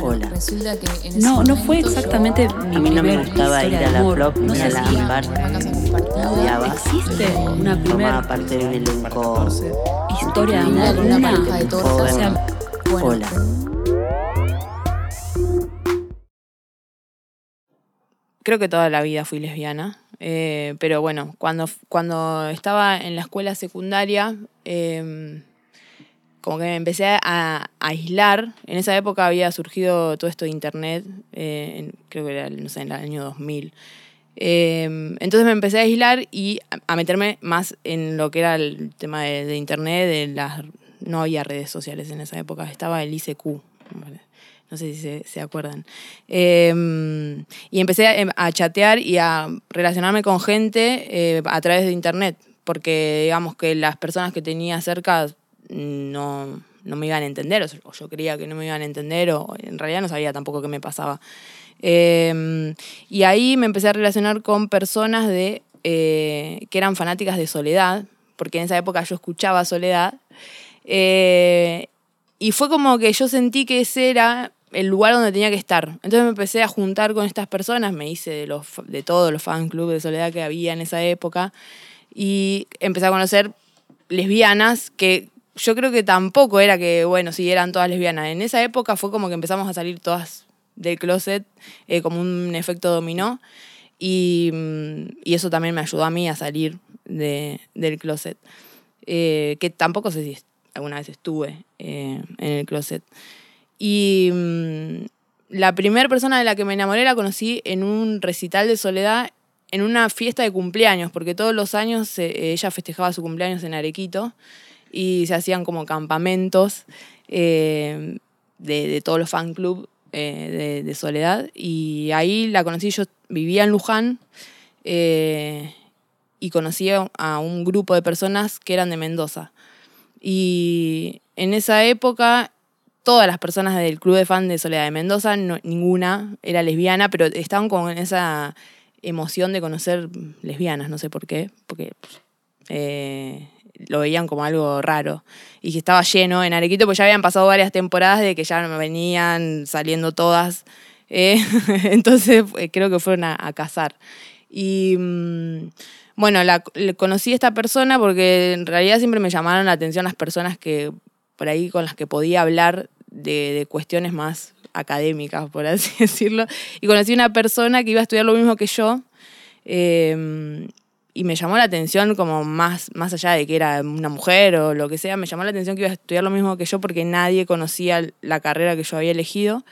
Hola. Resulta que en ese No, no fue exactamente yo- mi A mí no me primer gustaba historia ir a de la amor. flop No ni a la compartida. odiaba. existe una Formaba primera parte de un elenco. historia de amor. una Una, pareja de tortas. o sea, Bueno, Hola. creo que toda la vida fui lesbiana, eh, pero bueno, cuando, cuando estaba en la escuela secundaria, eh, como que me empecé a, a aislar. En esa época había surgido todo esto de internet, eh, creo que era, no sé, en el año 2000. Eh, entonces me empecé a aislar y a, meterme más en lo que era el tema de, internet, de las, no había redes sociales en esa época, estaba el ICQ. No sé si se, se acuerdan. Eh, y empecé a, a chatear y a relacionarme con gente eh, a través de internet, porque digamos que las personas que tenía cerca no, no me iban a entender, o yo creía que no me iban a entender, o en realidad no sabía tampoco qué me pasaba. Eh, y ahí me empecé a relacionar con personas de, eh, que eran fanáticas de Soledad, porque en esa época yo escuchaba Soledad. Eh, y fue como que yo sentí que ese era el lugar donde tenía que estar. Entonces me empecé a juntar con estas personas, me hice de, los, de todos los fan club de Soledad que había en esa época y empecé a conocer lesbianas que yo creo que tampoco era que, bueno, sí, eran todas lesbianas. En esa época fue como que empezamos a salir todas del closet, eh, como un efecto dominó. Y, mm, y eso también me ayudó a mí a salir de- del closet. Eh, que tampoco sé si alguna vez estuve eh, en el closet. Y mm, la primera persona de la que me enamoré la conocí en un recital de soledad en una fiesta de cumpleaños, porque todos los años eh, ella festejaba su cumpleaños en Arequito y se hacían como campamentos eh, de, de todos los fan club eh, de, de Soledad. Y ahí la conocí, yo vivía en Luján eh, y conocí a- un grupo de personas que eran de Mendoza. Y en esa época todas las personas del club de fan de Soledad de Mendoza, no- ninguna era lesbiana, pero estaban con esa emoción de conocer lesbianas, no sé por qué, porque eh, lo veían como algo raro. Y que estaba lleno en Arequito, pues ya habían pasado varias temporadas de que ya no venían saliendo todas. eh, entonces eh, creo que fueron a, a cazar. Y mm, bueno, la, conocí a esta persona porque en realidad siempre me llamaron la atención las personas que por ahí con las que podía hablar de, de cuestiones más académicas, por así decirlo. Y conocí una persona que iba a estudiar lo mismo que yo. eh, y me llamó la atención como más, más allá de que era una mujer o lo que sea, me llamó la atención que iba a estudiar lo mismo que yo porque nadie conocía la carrera que yo había elegido.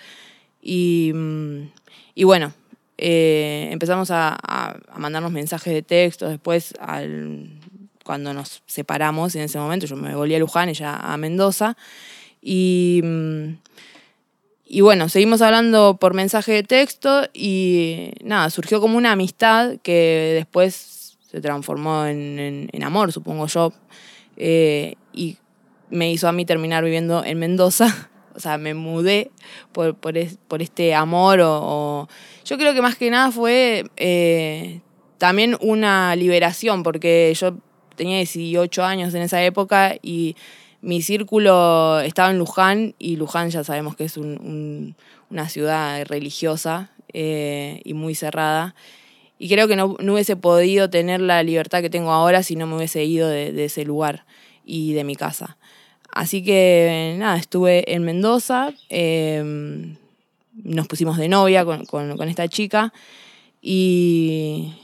Y, mm, y bueno, eh, empezamos a, a- mandarnos mensajes de texto. Después, al- cuando nos separamos, en ese momento yo me volví a Luján, ella a Mendoza. Y, mm, y bueno, seguimos hablando por mensaje de texto y nada, surgió como una amistad que después se transformó en, en- amor, supongo yo. eh, y me hizo a mí terminar viviendo en Mendoza. O sea, me mudé por, por, es- por este amor o, Yo creo que más que nada fue eh, también una liberación, porque yo tenía 18 años en esa época y mi círculo estaba en Luján y Luján ya sabemos que es un- una ciudad religiosa eh, y muy cerrada. Y creo que no, no hubiese podido tener la libertad que tengo ahora si no me hubiese ido de, de ese lugar y de mi casa. Así que nada, estuve en Mendoza, eh, nos pusimos de novia con, con- con esta chica y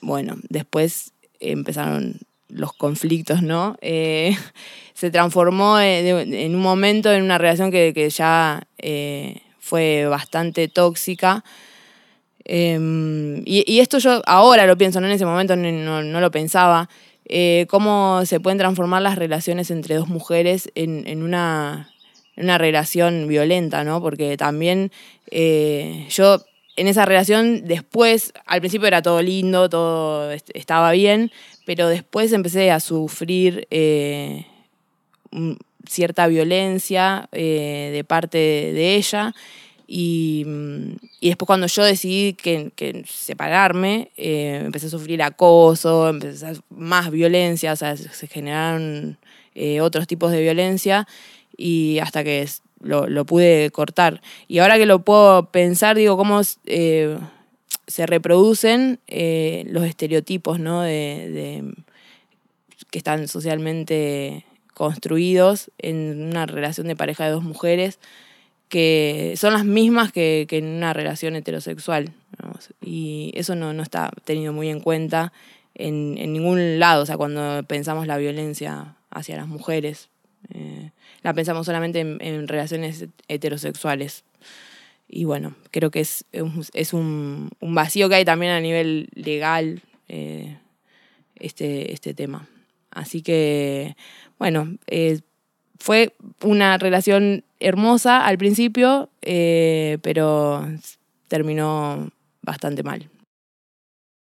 bueno, después empezaron los conflictos, ¿no? Eh, se transformó eh, en un momento en una relación que, que ya eh, fue bastante tóxica. Eh, y, y esto yo ahora lo pienso, no en ese momento no, no- lo pensaba. eh, cómo se pueden transformar las relaciones entre dos mujeres en, en una, una relación violenta, ¿no? Porque también eh, yo en esa relación después, al principio era todo lindo, todo est- estaba bien, pero después empecé a sufrir eh, un- cierta violencia de parte de ella. Y, mm, y después cuando yo decidí que, que separarme, eh, empecé a sufrir acoso, empecé a más violencia, se generaron eh, otros tipos de violencia y hasta que lo, lo pude cortar. Y ahora que lo puedo pensar, digo, cómo eh, se reproducen los estereotipos, ¿no? De, de- que están socialmente construidos en una relación de pareja de dos mujeres que son las mismas que, que en una relación heterosexual. Y eso no, no está tenido muy en cuenta en, en ningún lado, o sea, cuando pensamos la violencia hacia las mujeres. eh, la pensamos solamente en, en relaciones heterosexuales. Y bueno, creo que es, es un, un vacío que hay también a nivel legal eh, este, este tema. Así que, bueno, eh, fue una relación hermosa al principio, eh, pero terminó bastante mal.